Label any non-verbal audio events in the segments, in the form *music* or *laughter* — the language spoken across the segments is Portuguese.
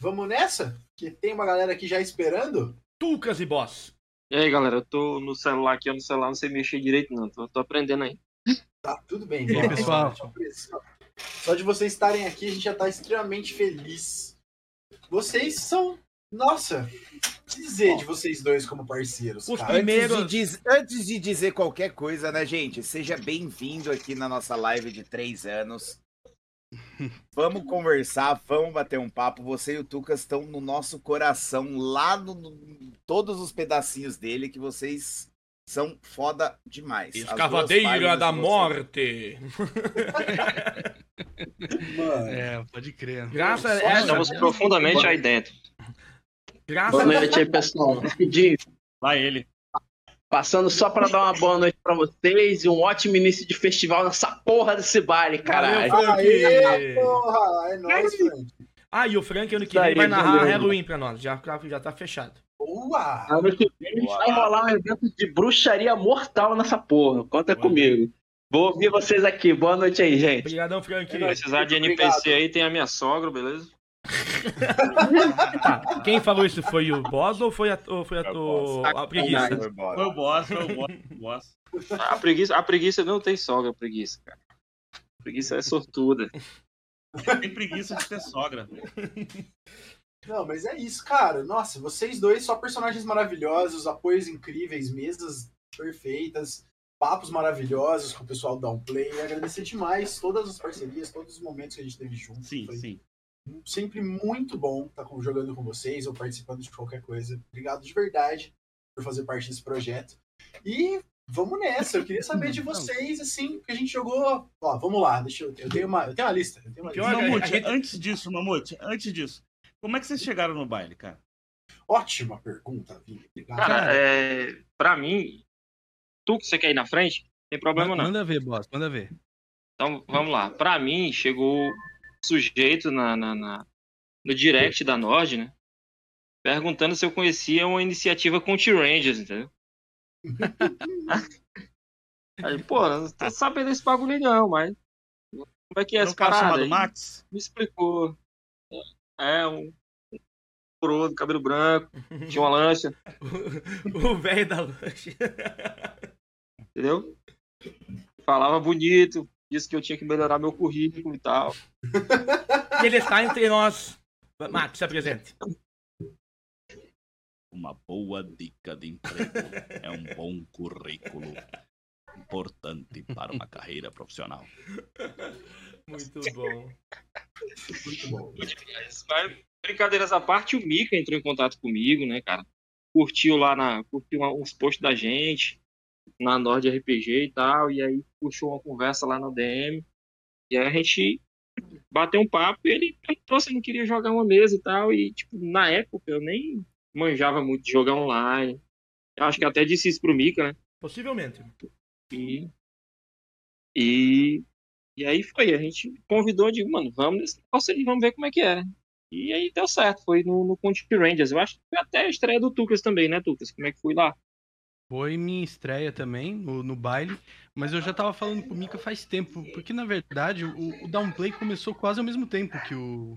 Vamos nessa? Que tem uma galera aqui já esperando. Tucas e Boss. E aí, galera, eu tô no celular aqui, eu no celular não sei mexer direito, não. Tô, tô aprendendo aí. Tá, tudo bem. E aí, pessoal? Só de vocês estarem aqui, a gente já tá extremamente feliz. Vocês são. Nossa, o que dizer de vocês dois como parceiros, Os cara? primeiros- Antes de, diz- antes de dizer qualquer coisa, né, gente? Seja bem-vindo aqui na nossa live de três anos. Vamos conversar, vamos bater um papo. Você e o Tucas estão no nosso coração, lá no, no- todos os pedacinhos dele, que vocês são foda demais. Escavadeira páginas da morte. Mano, É, pode crer. Graças a essa. Estamos profundamente aí dentro. Graças a noite aí, pessoal. Lá ele. Passando só pra dar uma boa noite pra vocês e um ótimo início de festival nessa porra desse baile, caralho. Aê, porra! É nóis, Frank. Ah, e o Frank ano que vem vai narrar valeu. Halloween pra nós. Já, já tá fechado. Boa! Ano que vem vai rolar um evento de bruxaria mortal nessa porra. Conta comigo. Vou ouvir vocês aqui. Boa noite aí, gente. Obrigadão, Frank. Nóis. Precisar de Obrigado. NPC aí, tem a minha sogra, beleza? *laughs* Tá, quem falou isso foi o Boss ou foi a, ou foi a, É o Boss. a preguiça? Foi o boss, foi o boss. o boss. A preguiça, a preguiça não tem sogra, a preguiça, cara. A preguiça é sortuda. Tem preguiça de ter sogra. Não, mas é isso, cara. Nossa, vocês dois só personagens maravilhosos, apoios incríveis, mesas perfeitas, papos maravilhosos com o pessoal do Downplay. E agradecer demais todas as parcerias, todos os momentos que a gente teve junto. Sim, Foi sim. Sempre muito bom estar com- jogando com vocês ou participando de qualquer coisa. Obrigado de verdade por fazer parte desse projeto. E vamos nessa. Eu queria saber de *laughs* vocês, assim, que a gente jogou. Ó, vamos lá, deixa eu. Eu tenho uma, eu tenho uma lista. Eu tenho uma lista. Mamute, gente- antes disso, Mamute, antes disso. Como é que vocês chegaram no baile, cara? Ótima pergunta, Vini. Obrigado. Cara, é, pra mim, tu que você quer ir na frente, tem problema não. Manda ver, boss, manda ver. Então, vamos lá. Pra mim, chegou sujeito na, na- na- no direct da Nord, né? Perguntando se eu conhecia uma iniciativa com T-Rangers, entendeu? *laughs* Aí, pô, não tô sabendo desse bagulho não, mas... Como é que é essa um cara chamado aí? Max? Me explicou. É, um... coroa, cabelo branco, tinha uma lancha, *laughs* O velho da lanche. entendeu? Falava bonito, disse que eu tinha que melhorar meu currículo e tal. E ele está entre nós. Max, se apresente. Uma boa dica de emprego é um bom currículo. Importante para uma carreira profissional. Muito bom. Muito bom. Mas, brincadeiras à parte, o Mika entrou em contato comigo, né, cara? Curtiu lá na. Curtiu uns posts da gente na Nord RPG e tal. E aí puxou uma conversa lá no DM. E aí a gente bateu um papo e ele perguntou se ele não queria jogar uma mesa e tal. E, tipo, na época eu nem manjava muito de jogar online. Eu acho que até disse isso pro Mika, né? Possivelmente. E, e, e aí foi, a gente convidou, digo, mano, vamos nesse negócio aí, vamos ver como é que é. E aí deu certo, foi no, no Conte Rangers. Eu acho que foi até a estreia do Tucas também, né, Tucas? Como é que foi lá? Foi minha estreia também no, no baile, mas eu já tava falando com o Mika faz tempo, porque na verdade o, o Downplay começou quase ao mesmo tempo que o,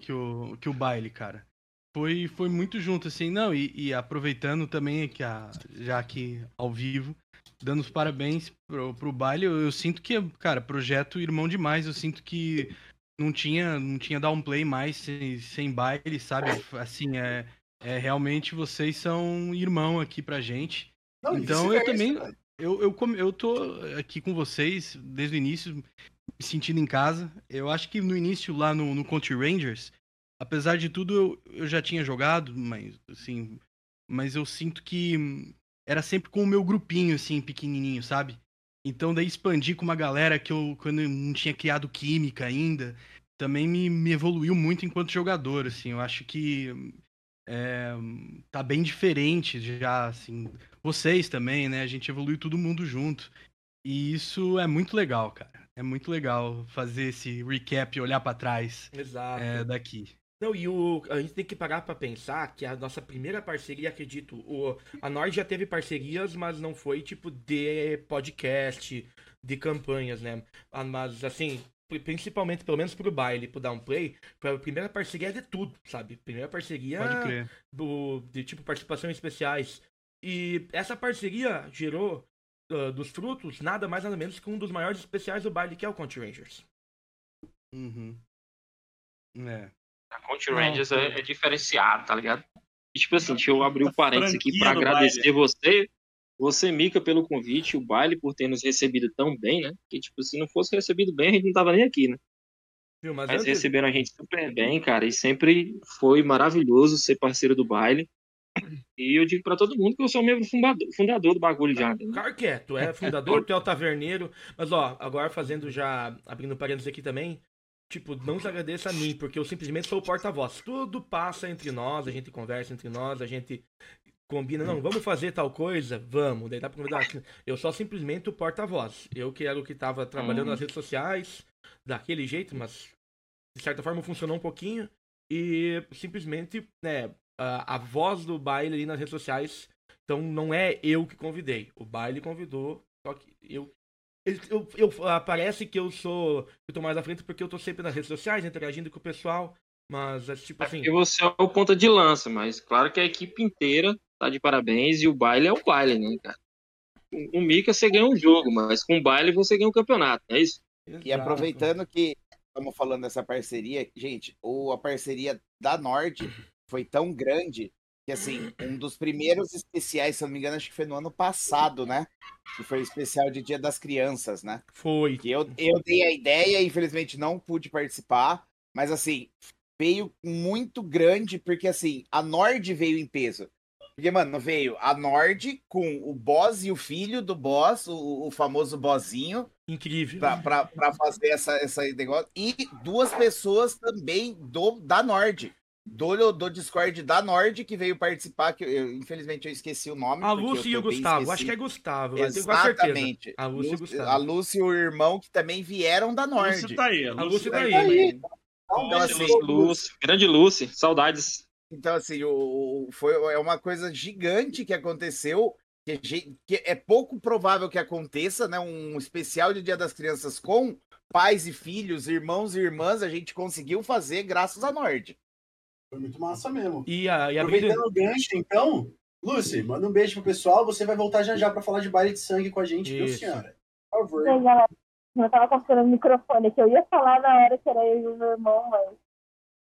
que o, que o baile, cara. Foi, foi muito junto, assim, não, e, e aproveitando também que a, já aqui ao vivo, dando os parabéns pro, pro baile, eu, eu sinto que, cara, projeto irmão demais, eu sinto que não tinha, não tinha downplay mais sem, sem baile, sabe? Assim, é, é realmente vocês são irmão aqui pra gente. Não, Então, eu também- cara. Eu, eu, eu tô aqui com vocês desde o início, me sentindo em casa. Eu acho que no início, lá no, no Country Rangers, apesar de tudo, eu, eu já tinha jogado, mas assim. Mas eu sinto que era sempre com o meu grupinho, assim, pequenininho, sabe? Então daí expandir com uma galera que eu quando eu não tinha criado química ainda, também me, me evoluiu muito enquanto jogador, assim. Eu acho que é, tá bem diferente já, assim. Vocês também, né? A gente evoluiu todo mundo junto. E isso é muito legal, cara. É muito legal fazer esse recap e olhar pra trás Exato. é, daqui. Não, e o, a gente tem que parar pra pensar que a nossa primeira parceria, acredito, o, a Nord já teve parcerias, mas não foi tipo de podcast, de campanhas, né? Ah, Mas assim, pri- principalmente, pelo menos pro baile, pro downplay, foi a primeira parceria de tudo, sabe? Primeira parceria do, de tipo participações especiais. E essa parceria gerou ah, dos frutos nada mais nada menos que um dos maiores especiais do baile, que é o Country Rangers. Uhum. É. A Country Rangers é, é diferenciado, tá ligado? E, tipo assim, deixa eu abrir o parênteses aqui do agradecer você, você, Mica, pelo convite, o baile por ter nos recebido tão bem, né? Que, tipo, se não fosse recebido bem, a gente não tava nem aqui, né? Viu? Mas, Mas antes, receberam a gente super bem, cara, e sempre foi maravilhoso ser parceiro do baile. E eu digo pra todo mundo que eu sou membro fundador, fundador do bagulho já. né? Claro que é, tu é fundador, tu é o taverneiro. Mas ó, agora fazendo já, abrindo parênteses aqui também, tipo, não se agradeça a mim, porque eu simplesmente sou o porta-voz. Tudo passa entre nós, a gente conversa entre nós, a gente combina, não, vamos fazer tal coisa? Vamos. Daí dá pra convidar. Eu sou simplesmente o porta-voz. Eu que era o que tava trabalhando nas redes sociais, daquele jeito, mas de certa forma funcionou um pouquinho. E simplesmente, né, a, a voz do baile ali nas redes sociais então não é eu que convidei. O baile convidou, só que eu. Eu, eu, eu- ah, parece que eu sou. Eu tô mais à frente porque eu tô sempre nas redes sociais, interagindo com o pessoal. Mas é tipo É assim. porque você é o ponta de lança, mas claro que a equipe inteira tá de parabéns e o baile é o baile, né, cara? Com o Mika você ganha um jogo, mas com o baile você ganha um campeonato, não é isso? E exato. aproveitando que estamos falando dessa parceria, gente, o, a parceria da Nord foi tão grande que, assim, um dos primeiros especiais, se eu não me engano, acho que foi no ano passado, né? Que foi o especial de Dia das Crianças, né? Foi. Que eu, eu dei a ideia, infelizmente não pude participar, mas, assim, veio muito grande, porque, assim, a Nord veio em peso. Porque, mano, veio a Nord com o boss e o filho do boss, o, o famoso bossinho, Incrível. pra, pra, pra fazer essa, essa negócio. E duas pessoas também do da Nord. Do, do Discord da Nord que veio participar, que eu, infelizmente eu esqueci o nome. A Lúcia e o Gustavo. Acho que é. Gustavo. Exatamente. A Lúcia e o Lúcia- Gustavo. a Lúcia e o irmão que também vieram da Nord. Lúcio tá aí. A Lúcia tá tá aí. Então, Grande assim, Lúcio, grande Lúcio, saudades. Então, assim, o, o- foi, é uma coisa gigante que aconteceu, que, a que é pouco provável que aconteça, né? Um especial de Dia das Crianças com pais e filhos, irmãos e irmãs, a gente conseguiu fazer graças à Nord. Foi muito massa mesmo. E, a, e. Aproveitando o gancho, então, Lucy, manda um beijo pro pessoal. Você vai voltar já já pra falar de baile de sangue com a gente, viu, Isso. senhora? Por favor. E aí, galera, eu tava configurando o microfone, que eu ia falar na hora que era eu e o meu irmão, mas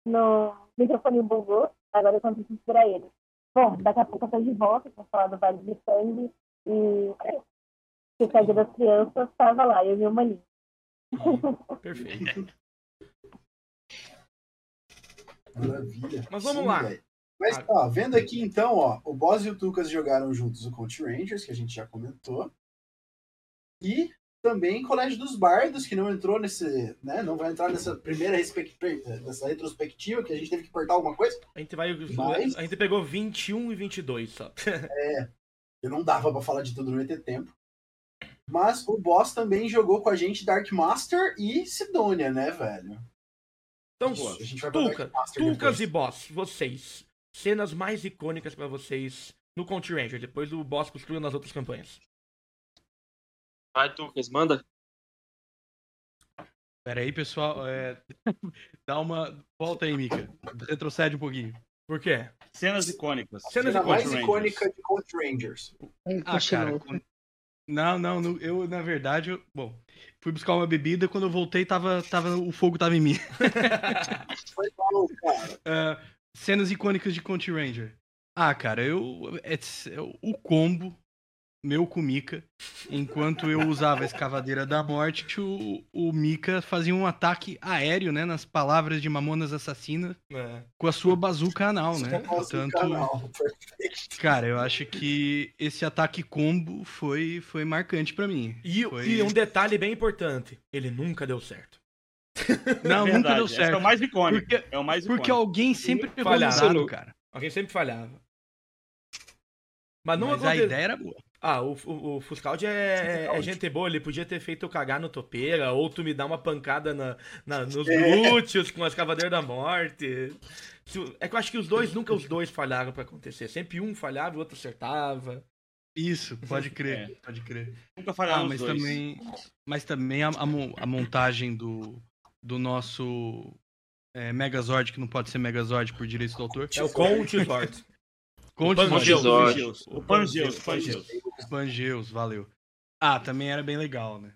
no microfone bugou, agora eu consegui configurar ele. Bom, daqui a pouco eu tô de volta pra falar do Vale de Sangue e que o Dia das Crianças tava lá, eu vi uma linha. Perfeito. *laughs* Maravilha. Mas vamos lá. velho. Mas, Ah. ó, vendo aqui então, ó, o Boss e o Tucas jogaram juntos o Country Rangers, que a gente já comentou. E também Colégio dos Bardos, que não entrou nesse, né, não vai entrar nessa primeira nessa retrospectiva, que a gente teve que cortar alguma coisa. A gente vai. Mas- A gente pegou 21 e 22 só. *laughs* Eu não dava pra falar de tudo, não ia ter tempo. Mas o Boss também jogou com a gente Dark Master e Sidonia, né, velho? Então, Isso, a gente vai Tuca, Tucas depois. e Boss, vocês. Cenas mais icônicas pra vocês no Country Ranger, depois do Boss construindo nas outras campanhas. Vai, Tucas, manda. Pera aí, pessoal. é, *laughs* Dá uma. Volta aí, Mika. Retrocede um pouquinho. Por quê? Cenas icônicas. Cenas Cena mais icônica de Country Rangers. Ah, cara. Não, não, não, eu, na verdade, eu- bom, fui buscar uma bebida, quando eu voltei, tava, tava, o fogo tava em mim. *laughs* Foi bom, cara. Ah, cenas icônicas de Country Ranger. Ah, cara, eu. É, é o combo, meu com o Mika. Enquanto eu usava a escavadeira da morte, o, o Mika fazia um ataque aéreo, né? Nas palavras de Mamonas Assassina, É. com a sua bazuca anal, né? Portanto, canal. Cara, eu acho que esse ataque combo foi, foi marcante pra mim. E, Foi- e um detalhe bem importante: ele nunca deu certo. Não, Verdade, nunca deu esse certo. É o mais icônico. Porque, É o mais porque icônico. alguém sempre Falhava. cara. Alguém sempre falhava. Mas não Mas a aconte- ideia era boa. Ah, o, o, o Fuscaldi é, é gente boa, ele podia ter feito eu cagar no topeira, ou tu me dar uma pancada na, na- *laughs* nos glúteos com a escavadeira da morte. É que eu acho que os dois, nunca os dois falharam pra acontecer. Sempre um falhava e o outro acertava. Isso, pode crer, pode crer. Nunca Ah, falharam os mas dois. também, mas também a, a a montagem do, do nosso é, Megazord, que não pode ser Megazord por direitos do autor. É o Conte Sword. Conte Pangeus. Pangeus. O Pangeus, o Pangeus. Pangeus, valeu. Ah, também era bem legal, né?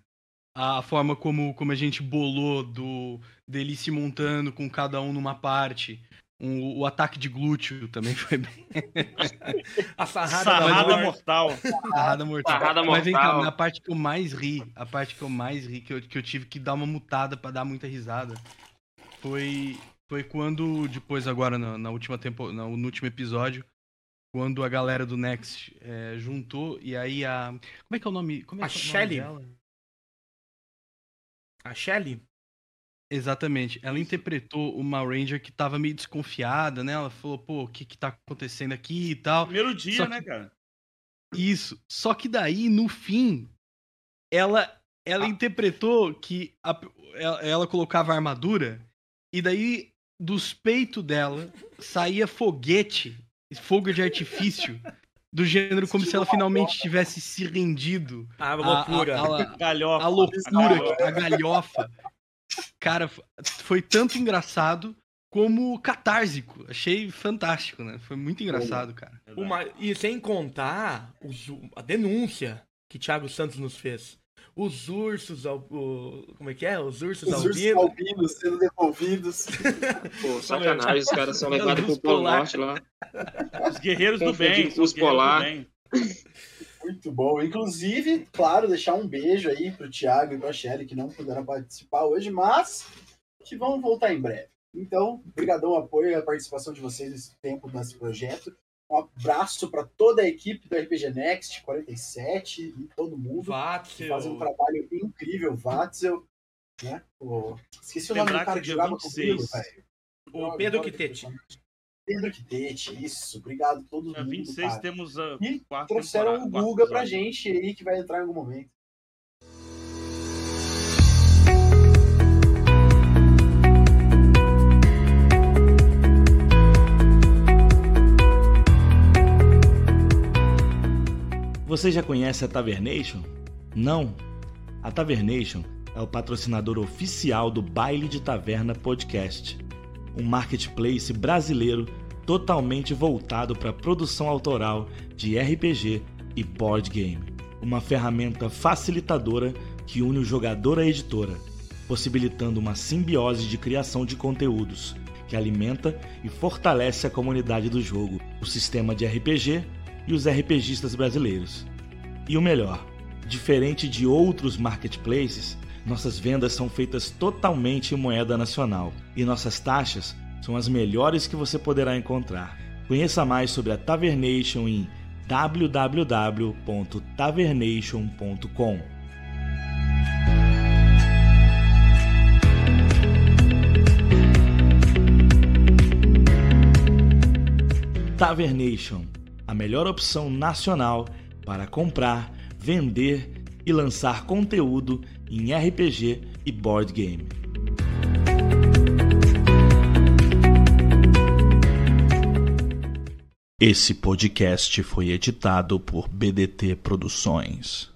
A forma como, como a gente bolou do dele se montando com cada um numa parte. Um- o ataque de glúteo também *laughs* foi bem A sarrada, Sarrada da morte. mortal. sarrada mortal. Sarrada Mas vem cá, mortal. na parte que eu mais ri, a parte que eu mais ri, que eu, que eu tive que dar uma mutada pra dar muita risada, foi, foi quando, depois agora, na, na última tempo, no, no último episódio, quando a galera do Next é, juntou, e aí a... Como é que é o nome? Como é A é Shelly. A Shelly? Exatamente. Ela interpretou uma Ranger que tava meio desconfiada, né? Ela falou, pô, o que que tá acontecendo aqui e tal. Primeiro dia, Só que- né, cara? Isso. Só que daí, no fim, ela, ela interpretou que a- ela, ela colocava armadura e daí dos peitos dela saía foguete, fogo de artifício, do gênero como se ela finalmente tivesse se rendido A à- loucura. à- à- *laughs* Galhofa. a loucura, a galhofa. Cara, foi tanto engraçado como catársico. Achei fantástico, né? Foi muito engraçado, cara. Uma- e sem contar os- a denúncia que Thiago Santos nos fez. Os ursos ao. o- como é que é? Os ursos Os ursos albinos. albinos sendo devolvidos. *laughs* Pô, sacanagem, os caras são levados pro Polo polar. Norte lá. *laughs* Os guerreiros do bem. os os polar. Muito bom. Inclusive, claro, deixar um beijo aí pro Thiago e pra Shelly, que não puderam participar hoje, mas que vão voltar em breve. Então, brigadão ao apoio e a participação de vocês nesse tempo nesse projeto. Um abraço para toda a equipe do RPG Next 47 e todo mundo que Vatzel. fazem um trabalho incrível. Vatzel, né? O- Esqueci o nome Lembrar do cara que que dia jogava 26, comigo, velho. O Pedro Quitete. Pedro Quitete, isso. Obrigado a todo Dia mundo, 26 cara. temos a E quarta Trouxeram o Guga pra gente aí, que vai entrar em algum momento. Você já conhece a Tavernation? Não? A Tavernation é o patrocinador oficial do Baile de Taverna Podcast, um marketplace brasileiro totalmente voltado para a produção autoral de RPG e board game. Uma ferramenta facilitadora que une o jogador à editora, possibilitando uma simbiose de criação de conteúdos que alimenta e fortalece a comunidade do jogo, o sistema de RPG e os RPGistas brasileiros. E o melhor, diferente de outros marketplaces, nossas vendas são feitas totalmente em moeda nacional e nossas taxas são as melhores que você poderá encontrar. Conheça mais sobre a Tavernation em www.tavernation.com. Tavernation, a melhor opção nacional para comprar, vender e lançar conteúdo em RPG e board game. Esse podcast foi editado por BDT Produções.